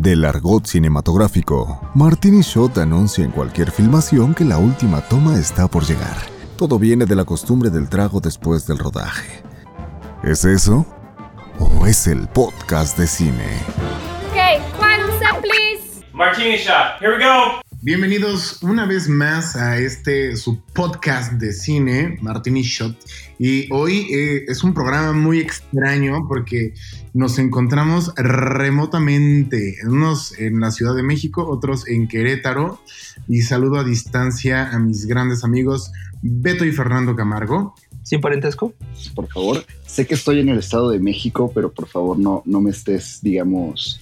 Del argot cinematográfico, Martini Shot anuncia en cualquier filmación que la última toma está por llegar. Todo viene de la costumbre del trago después del rodaje. ¿Es eso? ¿O es el podcast de cine? Okay, final set, please. Martini shot. Here we go. Bienvenidos una vez más a este su podcast de cine, Martini Shot. Y hoy eh, es un programa muy extraño porque nos encontramos remotamente, unos en la Ciudad de México, otros en Querétaro. Y saludo a distancia a mis grandes amigos Beto y Fernando Camargo. ¿Sin parentesco? Por favor, sé que estoy en el Estado de México, pero por favor no, no me estés, digamos,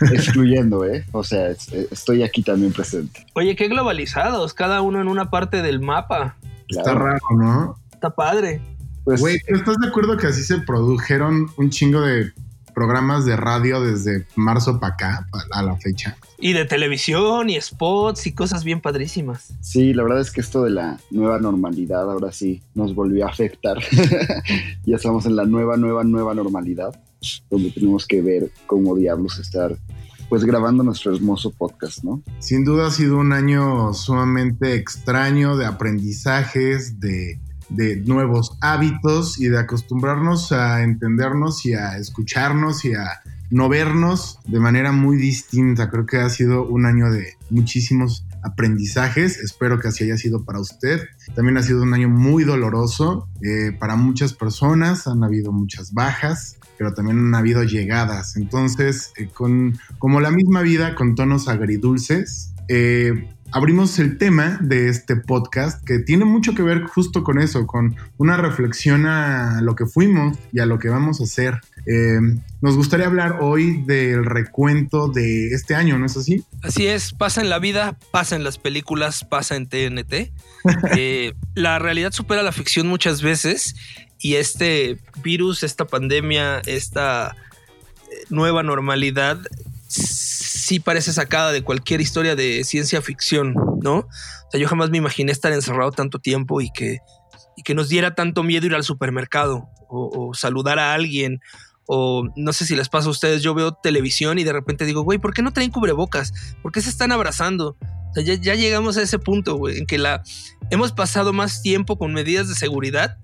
excluyendo, ¿eh? O sea, estoy aquí también presente. Oye, qué globalizados, cada uno en una parte del mapa. Está raro, ¿no? Está padre. Pues, Güey, ¿estás de acuerdo que así se produjeron un chingo de programas de radio desde marzo para acá, a la fecha? Y de televisión y spots y cosas bien padrísimas. Sí, la verdad es que esto de la nueva normalidad ahora sí nos volvió a afectar. ya estamos en la nueva, nueva, nueva normalidad donde tenemos que ver cómo diablos estar pues grabando nuestro hermoso podcast, ¿no? Sin duda ha sido un año sumamente extraño de aprendizajes, de, de nuevos hábitos y de acostumbrarnos a entendernos y a escucharnos y a no vernos de manera muy distinta. Creo que ha sido un año de muchísimos aprendizajes. Espero que así haya sido para usted. También ha sido un año muy doloroso eh, para muchas personas. Han habido muchas bajas pero también han habido llegadas. Entonces, eh, con, como la misma vida, con tonos agridulces, eh, abrimos el tema de este podcast que tiene mucho que ver justo con eso, con una reflexión a lo que fuimos y a lo que vamos a hacer. Eh, nos gustaría hablar hoy del recuento de este año, ¿no es así? Así es, pasa en la vida, pasa en las películas, pasa en TNT. la realidad supera la ficción muchas veces y este virus, esta pandemia, esta eh, nueva normalidad sí parece sacada de cualquier historia de ciencia ficción, ¿no? O sea, yo jamás me imaginé estar encerrado tanto tiempo y que, y que nos diera tanto miedo ir al supermercado o, saludar a alguien o no sé si les pasa a ustedes, yo veo televisión y de repente digo, güey, ¿por qué no traen cubrebocas? ¿Por qué se están abrazando? O sea, ya, ya llegamos a ese punto, güey, en que la, hemos pasado más tiempo con medidas de seguridad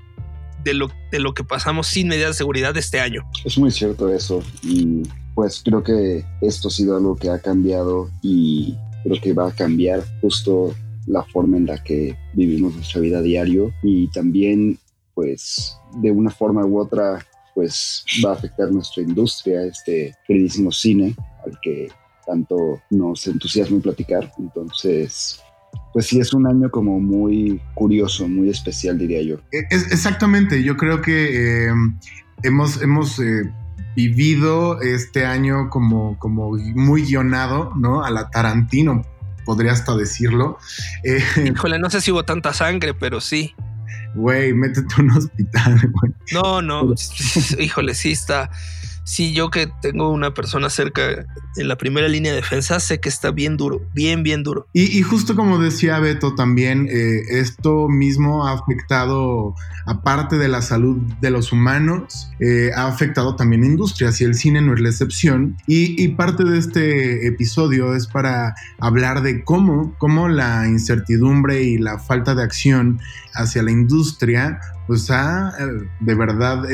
de lo, de lo que pasamos sin medidas de seguridad este año. Es muy cierto eso y pues creo que esto ha sido algo que ha cambiado y creo que va a cambiar justo la forma en la que vivimos nuestra vida diario y también pues de una forma u otra pues va a afectar nuestra industria, este queridísimo cine al que tanto nos entusiasma platicar. Entonces, pues sí es un año como muy curioso, muy especial, diría yo. E, exactamente, yo creo que eh, hemos, hemos eh, vivido este año como, como muy guionado, ¿no? A la Tarantino, podría hasta decirlo. Eh, Híjole, no sé si hubo tanta sangre, pero sí. Güey, métete a un hospital, güey. No, no, híjole, sí está sí, yo que tengo una persona cerca en la primera línea de defensa, sé que está bien duro, bien, bien duro. Y, justo como decía Beto también, eh, esto mismo ha afectado, aparte de la salud de los humanos, eh, ha afectado también industrias y el cine no es la excepción. Y, parte de este episodio es para hablar de cómo, cómo la incertidumbre y la falta de acción hacia la industria, pues ha eh, de verdad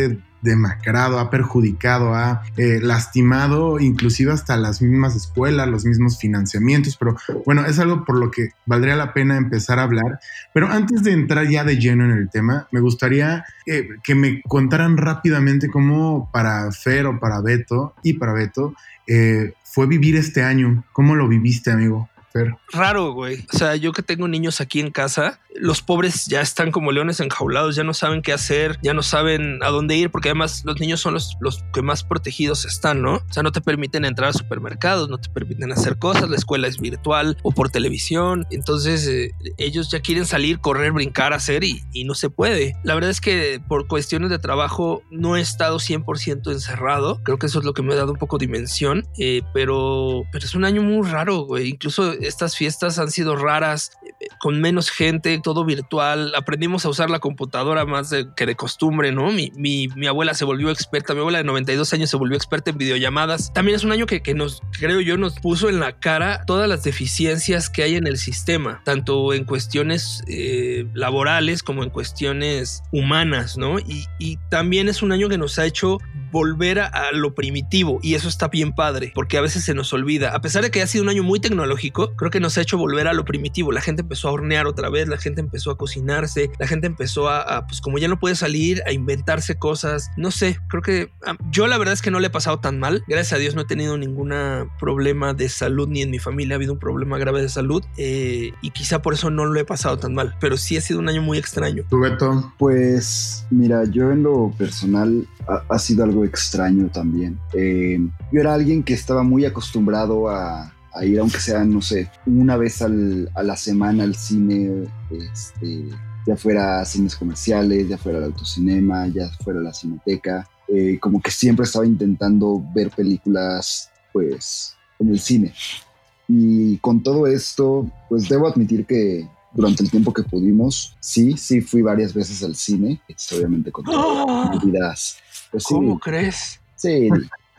demacrado, ha perjudicado, ha eh, lastimado inclusive hasta las mismas escuelas, los mismos financiamientos, pero bueno, es algo por lo que valdría la pena empezar a hablar. Pero antes de entrar ya de lleno en el tema, me gustaría eh, que me contaran rápidamente cómo para Fer o para Beto y para Beto eh, fue vivir este año. ¿Cómo lo viviste, amigo? Raro, güey. O sea, yo que tengo niños aquí en casa, los pobres ya están como leones enjaulados, ya no saben qué hacer, ya no saben a dónde ir, porque además los niños son los, los que más protegidos están, ¿no? O sea, no te permiten entrar a supermercados, no te permiten hacer cosas, la escuela es virtual o por televisión. Entonces, eh, ellos ya quieren salir, correr, brincar, hacer y, y, no se puede. La verdad es que por cuestiones de trabajo no he estado 100% encerrado. Creo que eso es lo que me ha dado un poco dimensión, eh, pero, pero es un año muy raro, güey. Incluso estas fiestas han sido raras. con menos gente, todo virtual. Aprendimos a usar la computadora más que de costumbre, ¿no? Mi, mi, abuela se volvió experta, mi abuela de 92 años se volvió experta en videollamadas. También es un año que, que nos, creo yo, nos puso en la cara todas las deficiencias que hay en el sistema, tanto en cuestiones eh, laborales como en cuestiones humanas, ¿no? Y, y, también es un año que nos ha hecho volver a, a lo primitivo y eso está bien padre, porque a veces se nos olvida. A pesar de que ha sido un año muy tecnológico, creo que nos ha hecho volver a lo primitivo. La gente empezó a hornear otra vez, la gente empezó a cocinarse, la gente empezó a, pues como ya no puede salir, a inventarse cosas. No sé, creo que ah, yo la verdad es que no le he pasado tan mal. Gracias a Dios no he tenido ningún problema de salud ni en mi familia ha habido un problema grave de salud eh, y quizá por eso no lo he pasado tan mal, pero sí ha sido un año muy extraño. ¿Tú? Pues mira, yo en lo personal ha, ha sido algo extraño también. Eh, yo era alguien que estaba muy acostumbrado a, a ir, aunque sea, no sé, una vez al, a la semana al cine, este, ya fuera cines comerciales, ya fuera el autocinema, ya fuera la cineteca. Eh, como que siempre estaba intentando ver películas, pues, en el cine. Y con todo esto, pues debo admitir que durante el tiempo que pudimos, sí, sí fui varias veces al cine, obviamente con ¡Oh! medidas. Pues, sí, ¿Cómo crees? Sí,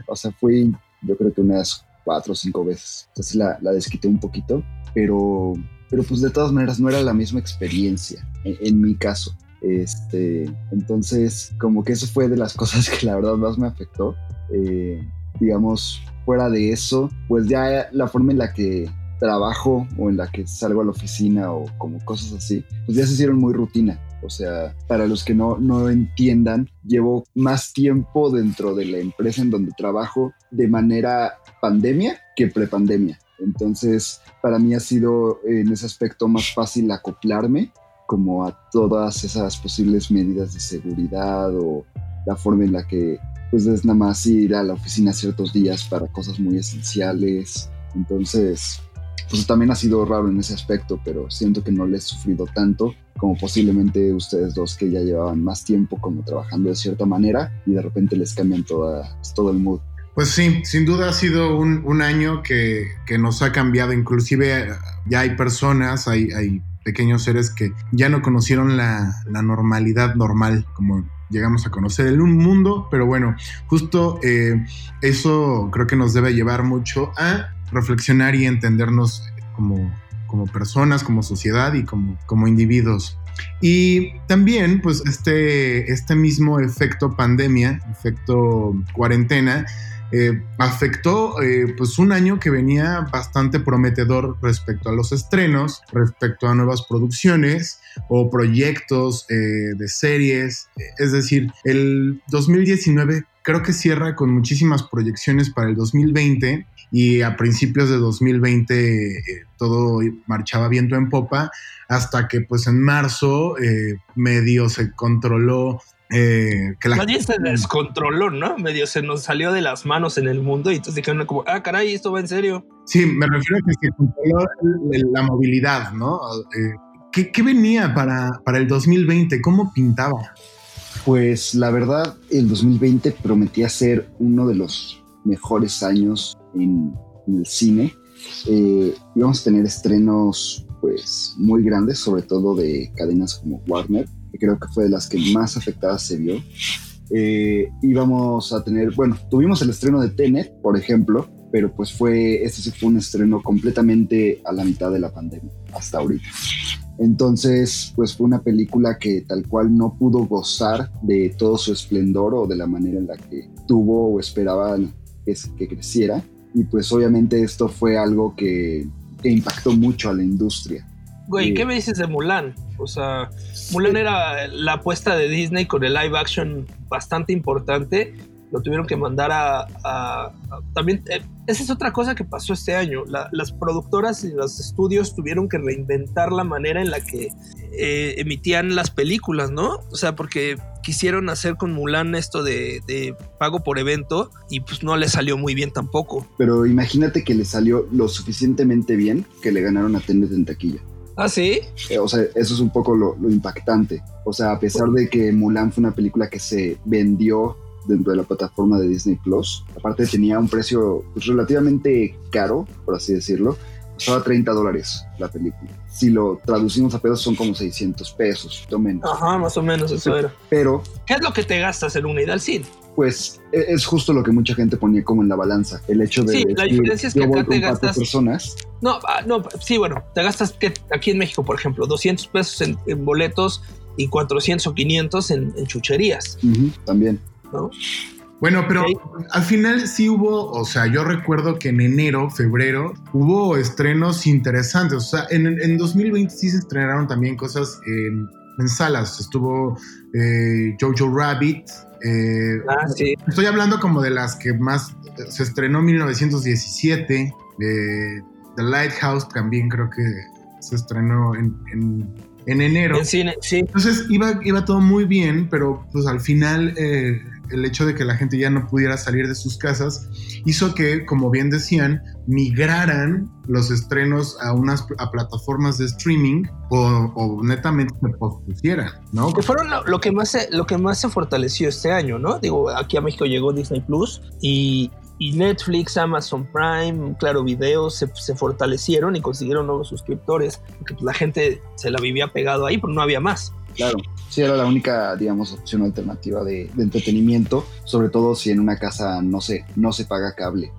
o sea, fui yo creo que unas cuatro o cinco veces. Entonces la, la desquité un poquito, pero, pero pues de todas maneras no era la misma experiencia, en, en, mi caso. Este, entonces, como que eso fue de las cosas que la verdad más me afectó. Eh, digamos, fuera de eso, pues ya la forma en la que trabajo o en la que salgo a la oficina o como cosas así, pues ya se hicieron muy rutina. O sea, para los que no, no entiendan, llevo más tiempo dentro de la empresa en donde trabajo de manera pandemia que prepandemia. Entonces, para mí ha sido en ese aspecto más fácil acoplarme como a todas esas posibles medidas de seguridad o la forma en la que pues es nada más ir a la oficina ciertos días para cosas muy esenciales. Entonces, pues también ha sido raro en ese aspecto, pero siento que no le he sufrido tanto como posiblemente ustedes dos que ya llevaban más tiempo como trabajando de cierta manera y de repente les cambian toda, todo el mood. Pues sí, sin duda ha sido un, un año que, que, nos ha cambiado, inclusive ya hay personas, hay, hay pequeños seres que ya no conocieron la, la, normalidad normal, como llegamos a conocer en un mundo, pero bueno, justo eh, eso creo que nos debe llevar mucho a reflexionar y entendernos como, como personas, como sociedad y como, como individuos. Y también, pues, este, este mismo efecto pandemia, efecto cuarentena, eh, afectó eh, pues un año que venía bastante prometedor respecto a los estrenos, respecto a nuevas producciones o proyectos eh, de series. Es decir, el 2019 creo que cierra con muchísimas proyecciones para el 2020 y a principios de 2020 eh, todo marchaba viento en popa hasta que pues en marzo eh, medio se controló eh, que la Nadie se descontroló, ¿no? Medio se nos salió de las manos en el mundo y entonces dijeron como, ah, caray, esto va en serio. Sí, me refiero a que se controló la movilidad, ¿no? Eh, ¿qué, ¿qué, venía para, para el 2020? ¿Cómo pintaba? Pues la verdad, el 2020 prometía ser uno de los mejores años en, en el cine. Eh, íbamos a tener estrenos pues muy grandes, sobre todo de cadenas como Warner, que creo que fue de las que más afectadas se vio. Eh, íbamos a tener, bueno, tuvimos el estreno de Tenet, por ejemplo, pero pues fue, este sí fue un estreno completamente a la mitad de la pandemia, hasta ahorita. Entonces, pues fue una película que tal cual no pudo gozar de todo su esplendor o de la manera en la que tuvo o esperaban que, que creciera. Y pues obviamente esto fue algo que, que impactó mucho a la industria. Güey, ¿qué me dices de Mulan? O sea, Mulan era la apuesta de Disney con el live action bastante importante. Lo tuvieron que mandar a. a, a también. Eh, esa es otra cosa que pasó este año. La, las productoras y los estudios tuvieron que reinventar la manera en la que eh, emitían las películas, ¿no? O sea, porque quisieron hacer con Mulan esto de, de, pago por evento y pues no le salió muy bien tampoco. Pero imagínate que le salió lo suficientemente bien que le ganaron a Tenet en taquilla. ¿Ah, sí? Eh, o sea, eso es un poco lo, lo, impactante. O sea, a pesar de que Mulan fue una película que se vendió dentro de la plataforma de Disney Plus, aparte tenía un precio pues, relativamente caro, por así decirlo. Costaba 30 dólares la película. Si lo traducimos a pesos son como 600 pesos, o menos. Ajá, más o menos eso era. Pero ¿Qué es lo que te gastas en una ida al cine? pues e- es justo lo que mucha gente ponía como en la balanza. El hecho de Sí, la diferencia es que acá te gastas- personas. No, ah, no, sí, bueno, te gastas que aquí en México, por ejemplo, 200 pesos en, en boletos y 400 o 500 en, en chucherías, Ujú, también. ¿No? Bueno, pero al final sí hubo, o sea, yo recuerdo que en enero, febrero, hubo estrenos interesantes. O sea, en, en 2020 sí se estrenaron también cosas en, en salas. Estuvo eh, Jojo Rabbit. eh, Ah, sí. Estoy hablando como de las que más se estrenó en 1917. eh, The Lighthouse también creo que se estrenó en, en- en enero. En cine, sí. Entonces iba, iba todo muy bien, pero pues al final eh, el hecho de que la gente ya no pudiera salir de sus casas hizo que, como bien decían, migraran los estrenos a unas a plataformas de streaming o, o netamente se pospusieran, ¿no? Que fueron lo, que más se, lo que más se fortaleció este año, ¿no? Digo, aquí a México llegó Disney Plus y, y Netflix, Amazon Prime, Claro Video se, se fortalecieron y consiguieron nuevos suscriptores, porque pues, la gente se la vivía pegado ahí, pero no había más. Claro. Sí, era la única, digamos, opción alternativa de, de entretenimiento, sobre todo si en una casa, no sé, no se paga cable.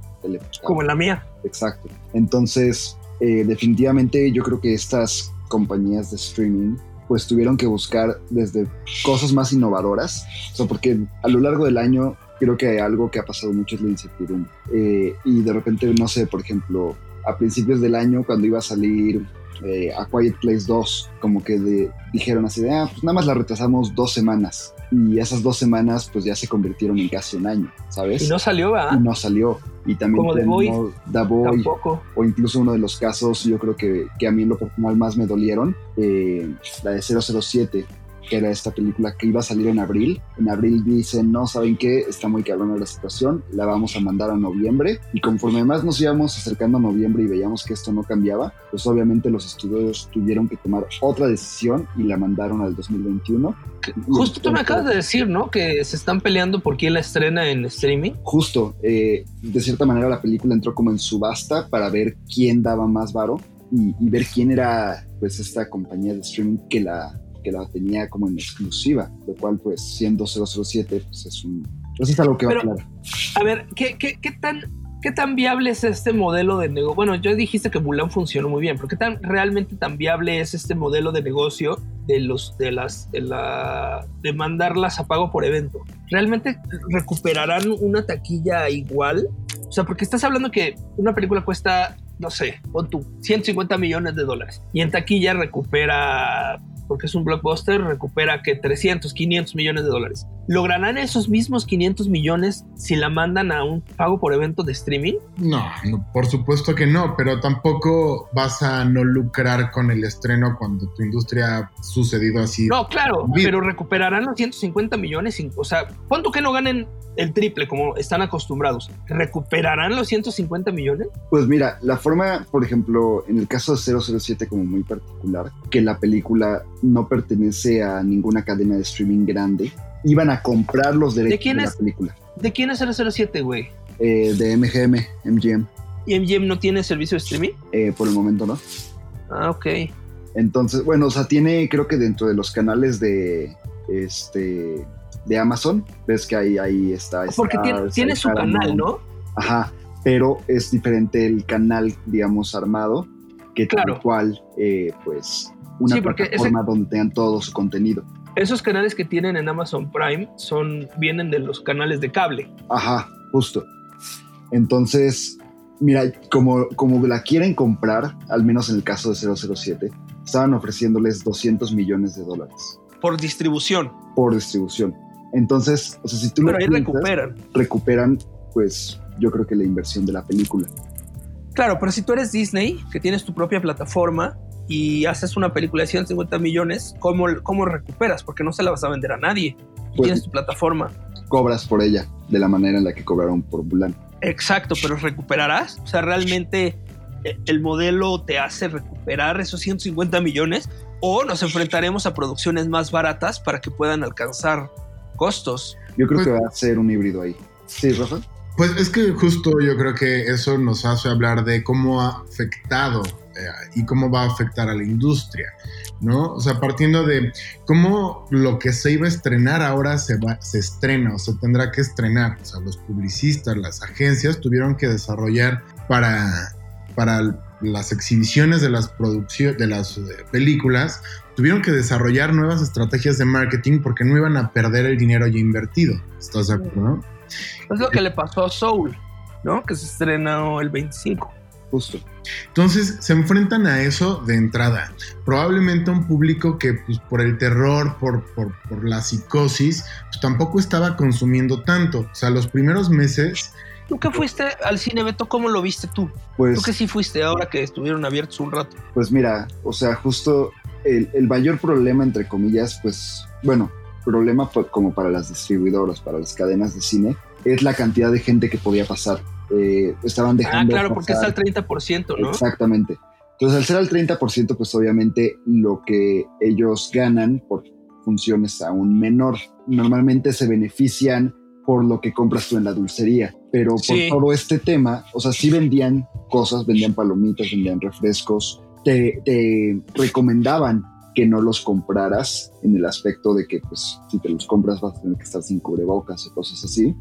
Como en la mía. Exacto. Entonces, eh, definitivamente yo creo que estas compañías de streaming pues tuvieron que buscar desde cosas más innovadoras, o sea, porque a lo largo del año creo que algo que ha pasado mucho es la incertidumbre. Eh, y de repente, no sé, por ejemplo, a principios del año cuando iba a salir eh, A Quiet Place 2, como que de- dijeron así de, ah, pues nada más la retrasamos dos semanas. Y esas dos semanas pues ya se convirtieron en casi un año, ¿sabes? Y no salió, y ¿verdad? no salió. Y también Como The Boy. The Boy, Tampoco. o incluso uno de los casos, yo creo que, que a mí en lo personal más me dolieron, eh, la de 007, que era esta película que iba a salir en abril. En abril dicen, no, ¿saben qué? Está muy cabrona la situación, la vamos a mandar a noviembre. Y conforme más nos íbamos acercando a noviembre y veíamos que esto no cambiaba, pues obviamente los estudios tuvieron que tomar otra decisión y la mandaron al 2021. Justo tú me acabas de decir, ¿no? Que se están peleando por quién la estrena en streaming. justo, eh, de cierta manera la película entró como en subasta para ver quién daba más varo y, y ver quién era pues esta compañía de streaming que la, que la tenía como en exclusiva, lo cual pues siendo 007 pues es un... Pues es algo que va Pero- claro. A ver, ¿qué, qué, qué tan, ¿qué tan viable es este modelo de negocio? Bueno, ya dijiste que Mulan funcionó muy bien, pero ¿qué tan realmente tan viable es este modelo de negocio de los de las de la de mandarlas a pago por evento? ¿Realmente recuperarán una taquilla igual? O sea, porque estás hablando que una película cuesta, no sé, pon tú, 150 millones de dólares y en taquilla recupera porque es un blockbuster, recupera que 300, 500 millones de dólares. ¿Lograrán esos mismos 500 millones si la mandan a un pago por evento de streaming? No, no, por supuesto que no, pero tampoco vas a no lucrar con el estreno cuando tu industria ha sucedido así. No, claro, Bien. pero recuperarán los 150 millones. O sea, ¿cuánto que no ganen el triple como están acostumbrados? ¿Recuperarán los 150 millones? Pues mira, la forma, por ejemplo, en el caso de 007 como muy particular, que la película no pertenece a ninguna cadena de streaming grande, iban a comprar los derechos de, quién la es? película. ¿De quién es 007, güey? Eh, de MGM, MGM, ¿Y MGM no tiene servicio de streaming? eh, por el momento no. Ah, ok. Entonces, bueno, o sea, tiene, creo que dentro de los canales de este de Amazon, ves que ahí, ahí está. Porque tiene, Stars, tiene hay su Paramount. canal, ¿no? Ajá, pero es diferente el canal, digamos, armado, que tal cual, eh, pues, una Sí, porque ese- plataforma donde tengan todo su contenido. Esos canales que tienen en Amazon Prime son vienen de los canales de cable. Ajá, justo. Entonces, mira, como, como la quieren comprar, al menos en el caso de 007, estaban ofreciéndoles 200 millones de dólares Por distribución. por distribución. Entonces, o sea, si tú lo Pero ahí piensas, recuperan. recuperan, pues yo creo que la inversión de la película. Claro, pero si tú eres Disney, que tienes tu propia plataforma y haces una película de 150 millones, ¿cómo, cómo recuperas? Porque no se la vas a vender a nadie. Pues- tienes tu plataforma. Cobras por ella de la manera en la que cobraron por Mulan. Exacto, pero recuperarás. O sea, realmente eh, el modelo te hace recuperar esos 150 millones o nos enfrentaremos a producciones más baratas para que puedan alcanzar costos. Yo creo Pues- que va a ser un híbrido ahí. Sí, Rafa. Pues es que justo yo creo que eso nos hace hablar de cómo ha afectado eh, y cómo va a afectar a la industria, ¿no? O sea, partiendo de cómo lo que se iba a estrenar ahora se, va, se estrena o se tendrá que estrenar. O sea, los publicistas, las agencias tuvieron que desarrollar para, para las exhibiciones de las de las eh, películas tuvieron que desarrollar nuevas estrategias de marketing porque no iban a perder el dinero ya invertido. ¿Estás de acuerdo? Es lo que le pasó a Soul, ¿no? Que se estrenó el 25. Justo. Entonces se enfrentan a eso de entrada. Probablemente un público que pues, por el terror, por, por, por la psicosis, pues, tampoco estaba consumiendo tanto. O sea, los primeros meses ¿Tú qué fuiste al cine, Beto? ¿Cómo lo viste tú? Pues, ¿Tú que sí fuiste ahora que estuvieron abiertos un rato? pues mira, o sea, justo el, el mayor problema, entre comillas, pues, bueno, problema fue como para las distribuidoras, para las cadenas de cine, es la cantidad de gente que podía pasar. Eh, estaban Ah, dejando. claro, porque está al 30%, ¿no? Exactamente. Entonces, al ser al 30%, pues obviamente lo que ellos ganan por funciones aún menor. Normalmente se benefician por lo que compras tú en la dulcería, pero por Sí. todo este tema, o sea, sí vendían cosas, vendían palomitas, vendían refrescos, te, te recomendaban que no los compraras en el aspecto de que, pues, si te los compras vas a tener que estar sin cubrebocas o cosas así,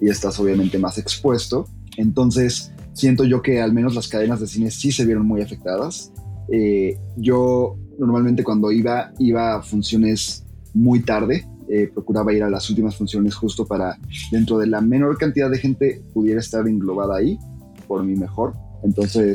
y estás obviamente más expuesto. Entonces, siento yo que al menos las cadenas de cine sí se vieron muy afectadas. Eh, yo normalmente cuando iba, iba a funciones muy tarde, eh, procuraba ir a las últimas funciones justo para, dentro de la menor cantidad de gente, pudiera estar englobada ahí, por mi mejor. Entonces,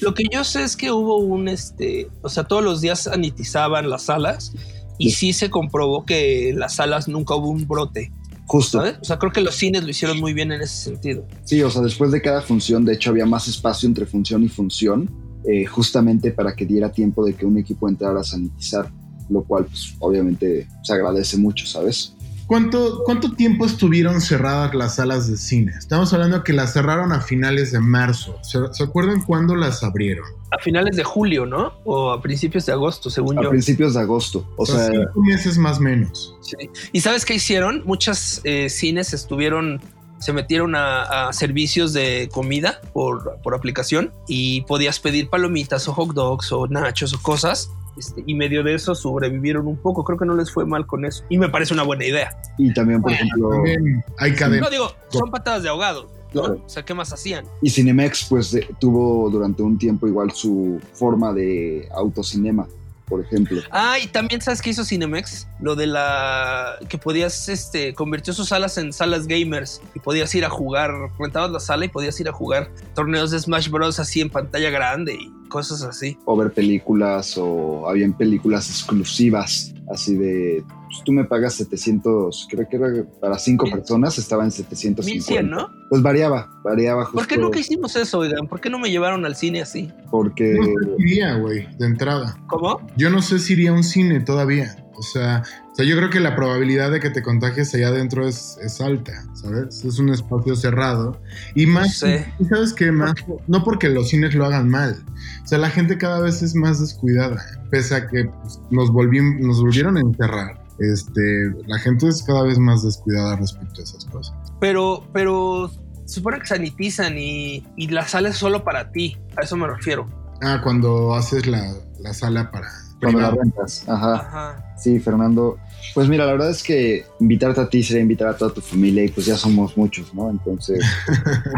lo que yo sé es que hubo un, este, o sea, todos los días sanitizaban las salas y sí se comprobó que en las salas nunca hubo un brote, justo, ¿sabes? O sea, creo que los cines lo hicieron muy bien en ese sentido. sí, o sea, después de cada función, de hecho, había más espacio entre función y función, eh, justamente para que diera tiempo de que un equipo entrara a sanitizar, lo cual, pues, obviamente, se agradece mucho, ¿sabes? ¿Cuánto, ¿Cuánto tiempo estuvieron cerradas las salas de cine? Estamos hablando que las cerraron a finales de marzo. ¿Se, se acuerdan cuándo las abrieron? A finales de julio, ¿no? O a principios de agosto, según A yo. principios de agosto, o sea, cinco meses más o menos. Sí. ¿Y sabes qué hicieron? Muchas eh, cines estuvieron, se metieron a, a servicios de comida por, por aplicación y podías pedir palomitas o hot dogs o nachos o cosas. Este, y medio de eso sobrevivieron un poco. Creo que no les fue mal con eso. Y me parece una buena idea. y también, por ejemplo, También hay cadenas. No digo, son patadas de ahogado. ¿no? Claro. O sea, ¿qué más hacían? y Cinemex, pues, de- tuvo durante un tiempo igual su forma de autocinema, por ejemplo. Ah, y también sabes qué hizo Cinemex, lo de la que podías, este, convirtió sus salas en salas gamers y podías ir a jugar, rentabas la sala y podías ir a jugar torneos de Smash Bros. así en pantalla grande y cosas así. o ver películas o habían películas exclusivas así de pues, tú me pagas 700 creo que era para cinco personas estaba en 750 1100, ¿no? pues variaba variaba justo ¿Por qué nunca hicimos eso, oigan? ¿Por qué no me llevaron al cine así? porque No sé si iría, güey, de entrada. ¿Cómo? Yo no sé si iría a un cine todavía. O sea, o sea, yo creo que la probabilidad de que te contagies allá adentro es, es alta, ¿sabes? Es un espacio cerrado. Y más, sé. ¿y ¿sabes qué? Más, no porque los cines lo hagan mal. O sea, la gente cada vez es más descuidada. Pese a que pues, nos volvieron a encerrar. Este, la gente es cada vez más descuidada respecto a esas cosas. Pero, pero se supone que sanitizan y, y la sala es solo para ti. A eso me refiero. Ah, cuando haces la, la sala para... cuando la rentas ajá Ajá. sí Fernando pues mira la verdad es que invitarte a ti sería invitar a toda tu familia y pues ya somos muchos no entonces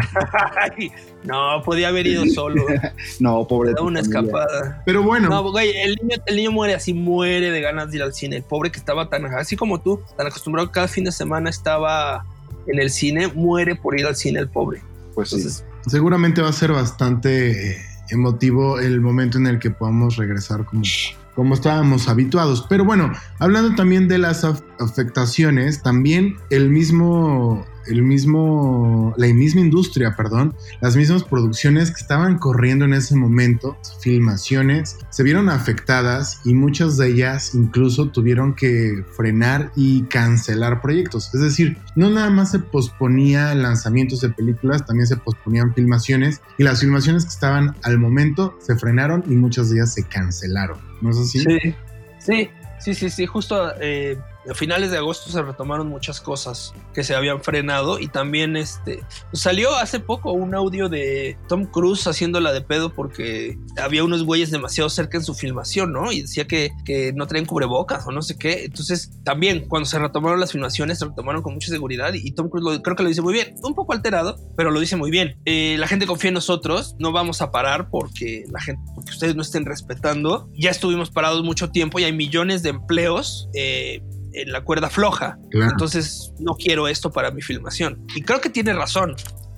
Ay, no, podía haber ido solo. no pobre una familia. escapada. Pero bueno, No, güey, el niño, el niño muere así, muere de ganas de ir al cine. El pobre que estaba tan, así como tú, tan acostumbrado que cada fin de semana estaba en el cine, muere por ir al cine el pobre. pues sí seguramente va a ser bastante emotivo el momento en el que podamos regresar como, como estábamos habituados. Pero bueno, hablando también de las af- afectaciones, también el mismo, el mismo, la misma industria, perdón, las mismas producciones que estaban corriendo en ese momento, filmaciones, se vieron afectadas y muchas de ellas incluso tuvieron que frenar y cancelar proyectos. Es decir, no nada más se posponía lanzamientos de películas, también se posponían filmaciones y las filmaciones que estaban al momento se frenaron y muchas de ellas se cancelaron. ¿No es así? sí, sí, sí, sí, sí, justo eh, A finales de agosto se retomaron muchas cosas que se habían frenado y también este salió hace poco un audio de Tom Cruise haciéndola de pedo porque había unos güeyes demasiado cerca en su filmación, ¿no? Y decía que, que no traían cubrebocas o no sé qué. Entonces, también cuando se retomaron las filmaciones, se retomaron con mucha seguridad y Tom Cruise creo que lo dice muy bien, un poco alterado, pero lo dice muy bien. Eh, la gente confía en nosotros, no vamos a parar porque la gente, porque ustedes no estén respetando. Ya estuvimos parados mucho tiempo y hay millones de empleos. Eh, en la cuerda floja. Entonces no quiero esto para mi filmación. Y creo que tiene razón.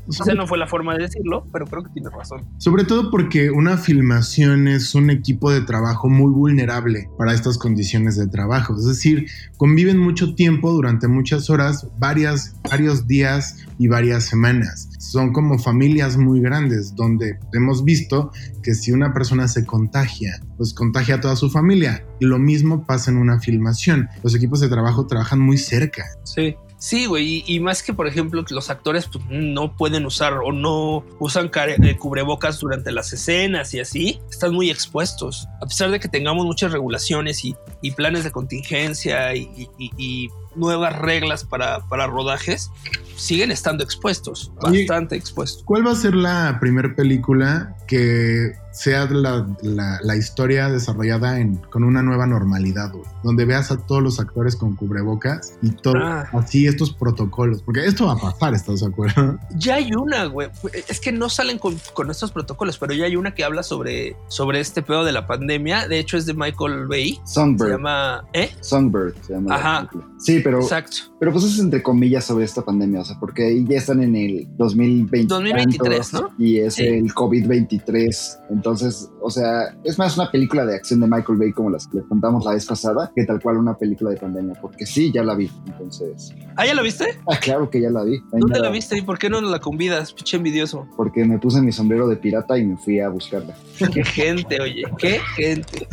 Esa no fue la forma de decirlo, pero creo que tiene razón. Sobre todo porque una filmación es un equipo de trabajo muy vulnerable para estas condiciones de trabajo. Es decir, conviven mucho tiempo durante muchas horas, varias, varios días y varias semanas. Son como familias muy grandes donde hemos visto que si una persona se contagia, pues contagia a toda su familia. Y lo mismo pasa en una filmación. Los equipos de trabajo trabajan muy cerca. Sí. Sí, güey, y, más que por ejemplo los actores pues, no pueden usar o no usan eh, cubrebocas durante las escenas y así, están muy expuestos. A pesar de que tengamos muchas regulaciones y, planes de contingencia y, nuevas reglas para, para, rodajes, siguen estando expuestos, bastante expuestos. ¿Cuál va a ser la primera película que sea la, la, historia desarrollada en, con una nueva normalidad, donde veas a todos los actores con cubrebocas y todo ah. así estos protocolos, porque esto va a pasar, ¿estás de acuerdo? Ya hay una, güey, es que no salen con, con, estos protocolos, pero ya hay una que habla sobre, sobre este pedo de la pandemia, de hecho es de Michael Bay. Songbird. Se llama, ¿eh? Songbird se llama. Ajá. Sí, pero, Exacto. pero pues es entre comillas sobre esta pandemia, o sea, porque ya están en el 2020. 2023, ¿no? Y es el COVID-23. Entonces, o sea, es más una película de acción de Michael Bay como las que le contamos la vez pasada, que tal cual una película de pandemia, porque sí, ya la vi. Entonces. ¿Ah, ya la viste? Ah, claro que ya la vi. ¿Dónde la viste y por qué no la convidas? Pinche envidioso. Porque me puse mi sombrero de pirata y me fui a buscarla. Qué gente, oye, qué gente.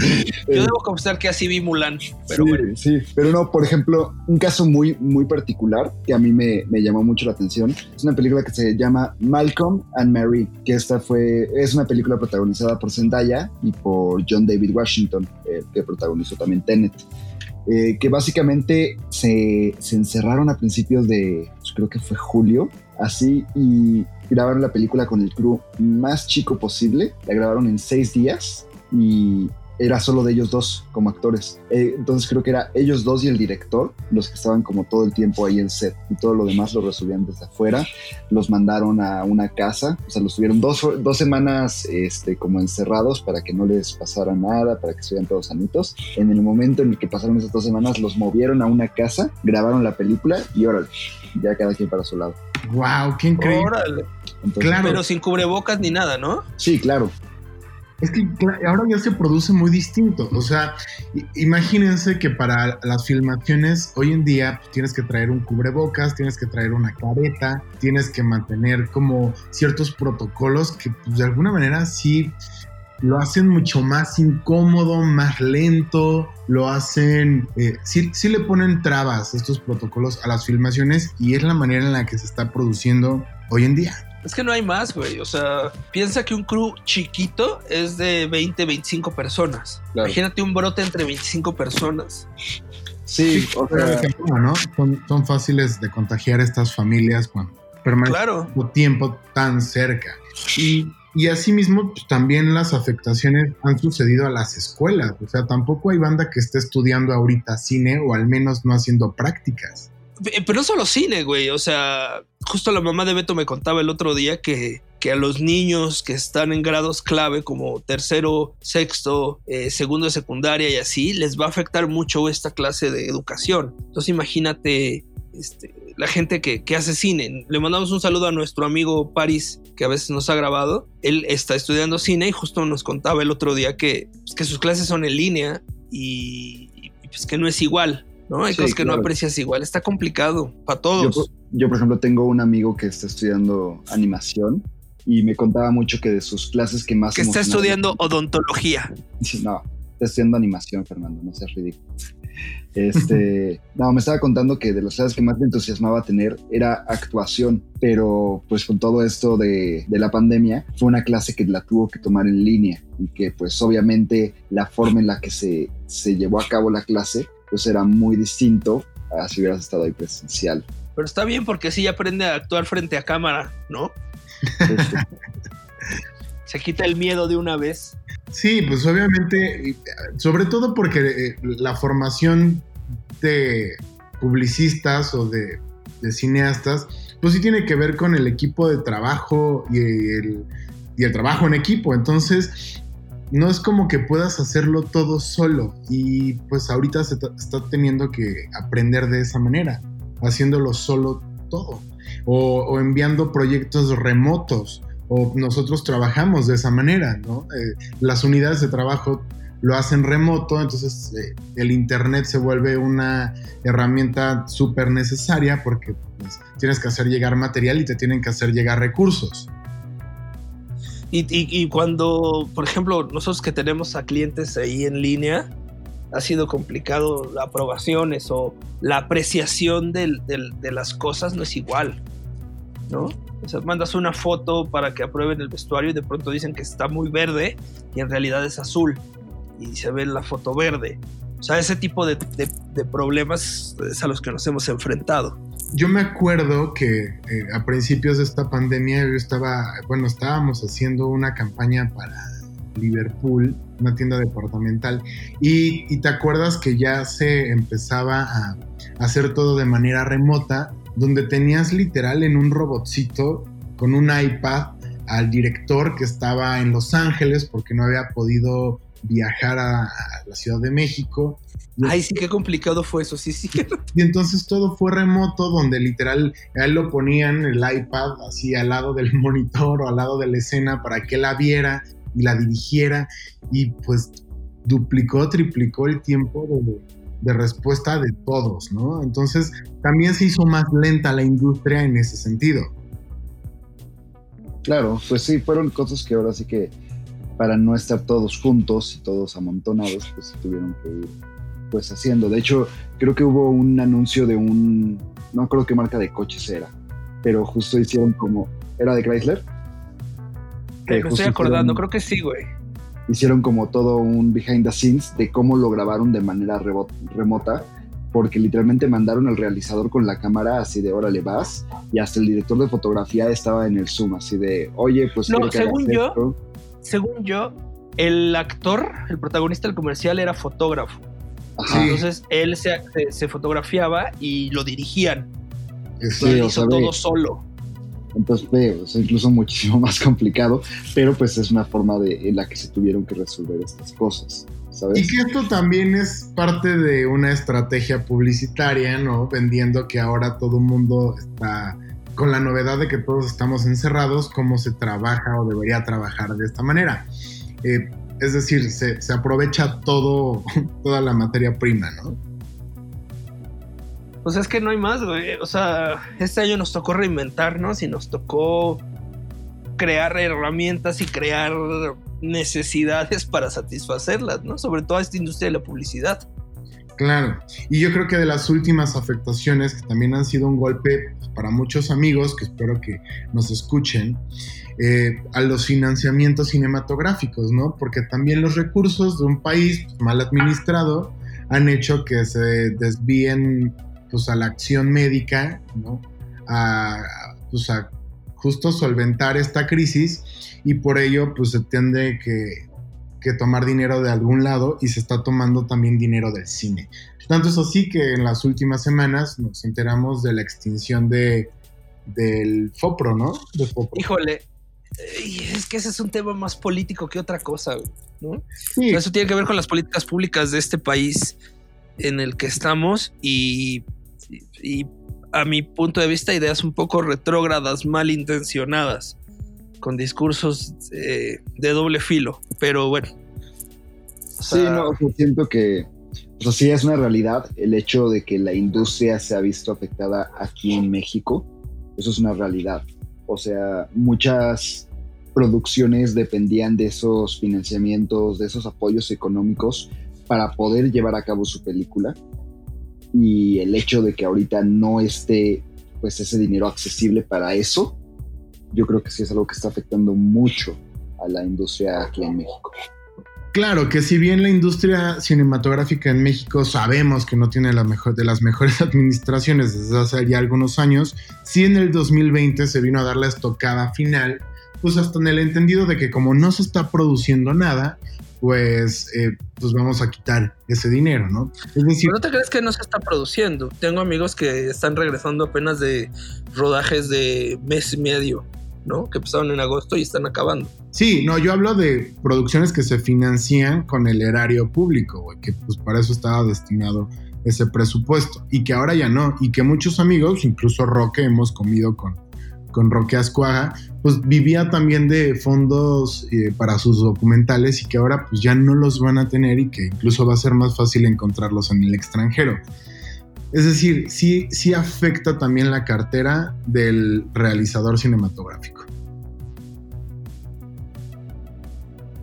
Yo debo confesar que así vi Mulan, pero sí, bueno. Sí, pero no, por ejemplo, un caso muy, muy particular que a mí me, me llamó mucho la atención es una película que se llama Malcolm and Mary, que esta fue, es una película por Zendaya y por John David Washington, eh, que protagonizó también Tenet. Eh, que básicamente se, se, encerraron a principios de, pues, creo que fue julio, así, y grabaron la película con el crew más chico posible. La grabaron en seis días y era solo de ellos dos como actores. Eh, entonces creo que era ellos dos y el director los que estaban como todo el tiempo ahí en set y todo lo demás lo resolvían desde afuera. Los mandaron a una casa, o sea, los tuvieron dos, dos semanas este, como encerrados para que no les pasara nada, para que estuvieran todos sanitos. En el momento en el que pasaron esas dos semanas, los movieron a una casa, grabaron la película y órale, ya cada quien para su lado. ¡Wow! ¡Qué increíble! Órale. claro. Pero sin cubrebocas ni nada, ¿no? Sí, claro. Es que ahora ya se produce muy distinto. O sea, imagínense que para las filmaciones hoy en día pues, tienes que traer un cubrebocas, tienes que traer una careta, tienes que mantener como ciertos protocolos que pues, de alguna manera sí lo hacen mucho más incómodo, más lento, lo hacen, eh, sí, sí, le ponen trabas estos protocolos a las filmaciones y es la manera en la que se está produciendo hoy en día. Es que no hay más, güey. O sea, piensa que un crew chiquito es de 20, 25 personas. Imagínate un brote entre 25 personas. Sí, o sea, ¿no? son, fáciles de contagiar estas familias cuando permanecen claro. tiempo tan cerca. Y, y asimismo, pues, también las afectaciones han sucedido a las escuelas. O sea, tampoco hay banda que esté estudiando ahorita cine o al menos no haciendo prácticas. Eh, pero no solo cine, güey. O sea, justo la mamá de Beto me contaba el otro día que, que a los niños que están en grados clave como tercero, sexto, eh, segundo de secundaria y así, les va a afectar mucho esta clase de educación. Entonces imagínate este, la gente que, que, hace cine. Le mandamos un saludo a nuestro amigo Paris, que a veces nos ha grabado. Él está estudiando cine y justo nos contaba el otro día que, pues, que sus clases son en línea y, y pues que no es igual. ¿No? Hay cosas que no aprecias igual, está complicado para todos. Yo, por ejemplo, tengo un amigo que está estudiando animación y me contaba mucho que de sus clases que más... Que está estudiando odontología. No, está estudiando animación, Fernando, no seas ridículo. Este, no, me estaba contando que de las clases que más me entusiasmaba tener era actuación, pero pues con todo esto de, de, la pandemia fue una clase que la tuvo que tomar en línea y que pues obviamente la forma en la que se, se llevó a cabo la clase pues era muy distinto a si hubieras estado ahí presencial. Pero está bien porque así aprende a actuar frente a cámara, ¿no? Se quita el miedo de una vez. Sí, pues obviamente, sobre todo porque eh, la formación de publicistas o de, cineastas, pues sí tiene que ver con el equipo de trabajo y el, y el trabajo en equipo. Entonces, no es como que puedas hacerlo todo solo y pues ahorita se está teniendo que aprender de esa manera, haciéndolo solo todo o, enviando proyectos remotos o nosotros trabajamos de esa manera, ¿no? Eh, las unidades de trabajo lo hacen remoto, entonces eh, el Internet se vuelve una herramienta súper necesaria porque pues, tienes que hacer llegar material y te tienen que hacer llegar recursos. Y, cuando, por ejemplo, nosotros que tenemos a clientes ahí en línea, ha sido complicado aprobaciones o la apreciación de las cosas no es igual, ¿no? O sea, mandas una foto para que aprueben el vestuario y de pronto dicen que está muy verde y en realidad es azul y se ve la foto verde. O sea, ese tipo de, de problemas es a los que nos hemos enfrentado yo me acuerdo que eh, a principios de esta pandemia yo estaba, bueno, estábamos haciendo una campaña para Liverpool, una tienda departamental, y, te acuerdas que ya se empezaba a hacer todo de manera remota, donde tenías literal en un robotcito con un iPad al director que estaba en Los Ángeles porque no había podido viajar a, la Ciudad de México. Ay, sí, qué complicado fue eso, sí, sí. Y entonces todo fue remoto, donde literal a él lo ponían el iPad así al lado del monitor o al lado de la escena para que la viera y la dirigiera y pues duplicó, triplicó el tiempo de, de respuesta de todos, ¿no? Entonces también se hizo más lenta la industria en ese sentido. Claro, pues sí, fueron cosas que ahora sí que para no estar todos juntos y todos amontonados, pues tuvieron que ir pues haciendo. De hecho, creo que hubo un anuncio de un, no creo qué marca de coches era, pero justo hicieron como, ¿era de Chrysler? me estoy acordando, creo que sí, güey. Hicieron como todo un behind the scenes de cómo lo grabaron de manera remota, porque literalmente mandaron al realizador con la cámara así de órale vas, y hasta el director de fotografía estaba en el Zoom, así de, oye, pues... No, según yo, según yo, el actor, el protagonista del comercial era fotógrafo. Entonces él se, fotografiaba y lo dirigían. Sí, hizo todo solo. Entonces, es incluso muchísimo más complicado, pero pues es una forma de, en la que se tuvieron que resolver estas cosas. ¿sabes? Y que esto también es parte de una estrategia publicitaria, ¿no? Vendiendo que ahora todo el mundo está con la novedad de que todos estamos encerrados, cómo se trabaja o debería trabajar de esta manera. Eh, es decir, se, aprovecha todo, toda la materia prima, ¿no? Pues es que no hay más, güey. O sea, este año nos tocó reinventarnos y nos tocó crear herramientas y crear necesidades para satisfacerlas, ¿no? Sobre todo esta industria de la publicidad. Claro, y yo creo que de las últimas afectaciones, que también han sido un golpe para muchos amigos, que espero que nos escuchen, eh, a los financiamientos cinematográficos, ¿no? Porque también los recursos de un país mal administrado han hecho que se desvíen pues, a la acción médica, ¿no? A, pues, a justo solventar esta crisis y por ello pues se tiende que que tomar dinero de algún lado y se está tomando también dinero del cine. Tanto es así que en las últimas semanas nos enteramos de la extinción de, del FOPRO, ¿no? Híjole, es que ese es un tema más político que otra cosa, ¿no? Eso tiene que ver con las políticas públicas de este país en el que estamos y, y a mi punto de vista ideas un poco retrógradas, malintencionadas con discursos eh, de doble filo, pero bueno. sí, no, siento que, o sea, sí es una realidad el hecho de que la industria se ha visto afectada aquí en México, eso es una realidad. O sea, muchas producciones dependían de esos financiamientos, de esos apoyos económicos para poder llevar a cabo su película. Y el hecho de que ahorita no esté pues ese dinero accesible para eso, yo creo que sí es algo que está afectando mucho a la industria aquí en México. Claro que si bien la industria cinematográfica en México sabemos que no tiene la mejor, de las mejores administraciones desde hace ya algunos años, sí en el 2020 se vino a dar la estocada final, pues hasta en el entendido de que como no se está produciendo nada, pues, eh, pues vamos a quitar ese dinero, ¿no? Es decir, no te crees que no se está produciendo. Tengo amigos que están regresando apenas de rodajes de mes y medio. Que empezaron en agosto y están acabando. Sí, no, yo hablo de producciones que se financian con el erario público, que pues para eso estaba destinado ese presupuesto y que ahora ya no, y que muchos amigos, incluso Roque, hemos comido con, con Roque Ascuaga, pues vivía también de fondos eh, para sus documentales y que ahora pues ya no los van a tener y que incluso va a ser más fácil encontrarlos en el extranjero. Es decir, sí, sí afecta también la cartera del realizador cinematográfico.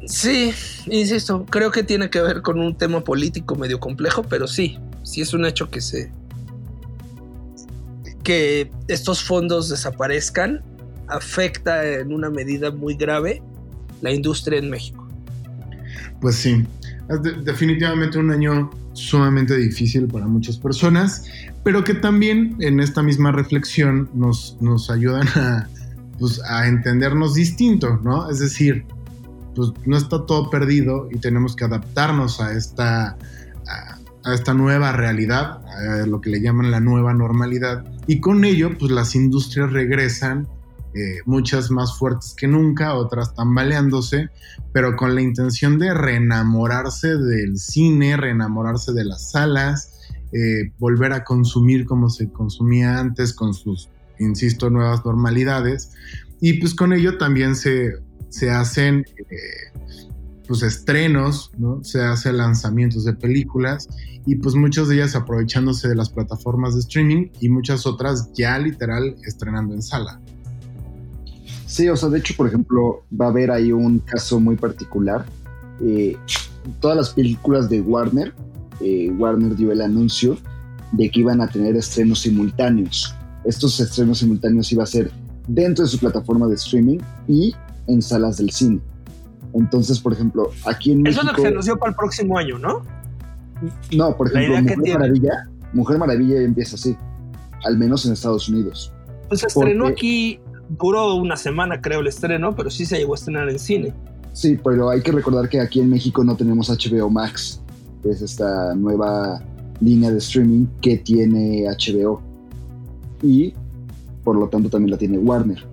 Sí, insisto, creo que tiene que ver con un tema político medio complejo, pero sí, sí es un hecho que se que estos fondos desaparezcan afecta en una medida muy grave la industria en México. Pues sí, definitivamente un año sumamente difícil para muchas personas, pero que también en esta misma reflexión nos, nos ayudan a, pues, a entendernos distinto, ¿no? Es decir, pues no está todo perdido y tenemos que adaptarnos a esta, a, esta nueva realidad, a lo que le llaman la nueva normalidad, y con ello, pues las industrias regresan eh, muchas más fuertes que nunca, otras tambaleándose, pero con la intención de reenamorarse del cine, reenamorarse de las salas, eh, volver a consumir como se consumía antes con sus, insisto, nuevas normalidades. Y pues con ello también se, se hacen eh, pues estrenos, ¿no? se hacen lanzamientos de películas y pues muchas de ellas aprovechándose de las plataformas de streaming y muchas otras ya literal estrenando en sala. Sí, o sea, de hecho, por ejemplo, va a haber ahí un caso muy particular. Eh, todas las películas de Warner, eh, Warner dio el anuncio de que iban a tener estrenos simultáneos. Estos estrenos simultáneos iba a ser dentro de su plataforma de streaming y en salas del cine. Entonces, por ejemplo, aquí en México... Eso es lo que se anunció para el próximo año, ¿no? No, por ejemplo, Mujer Maravilla, Mujer Maravilla empieza así, al menos en Estados Unidos. Pues se estrenó aquí duró una semana, creo, el estreno, pero sí se llegó a estrenar en cine. Sí, pero hay que recordar que aquí en México no tenemos HBO Max, que es esta nueva línea de streaming que tiene HBO. Y por lo tanto también la tiene Warner.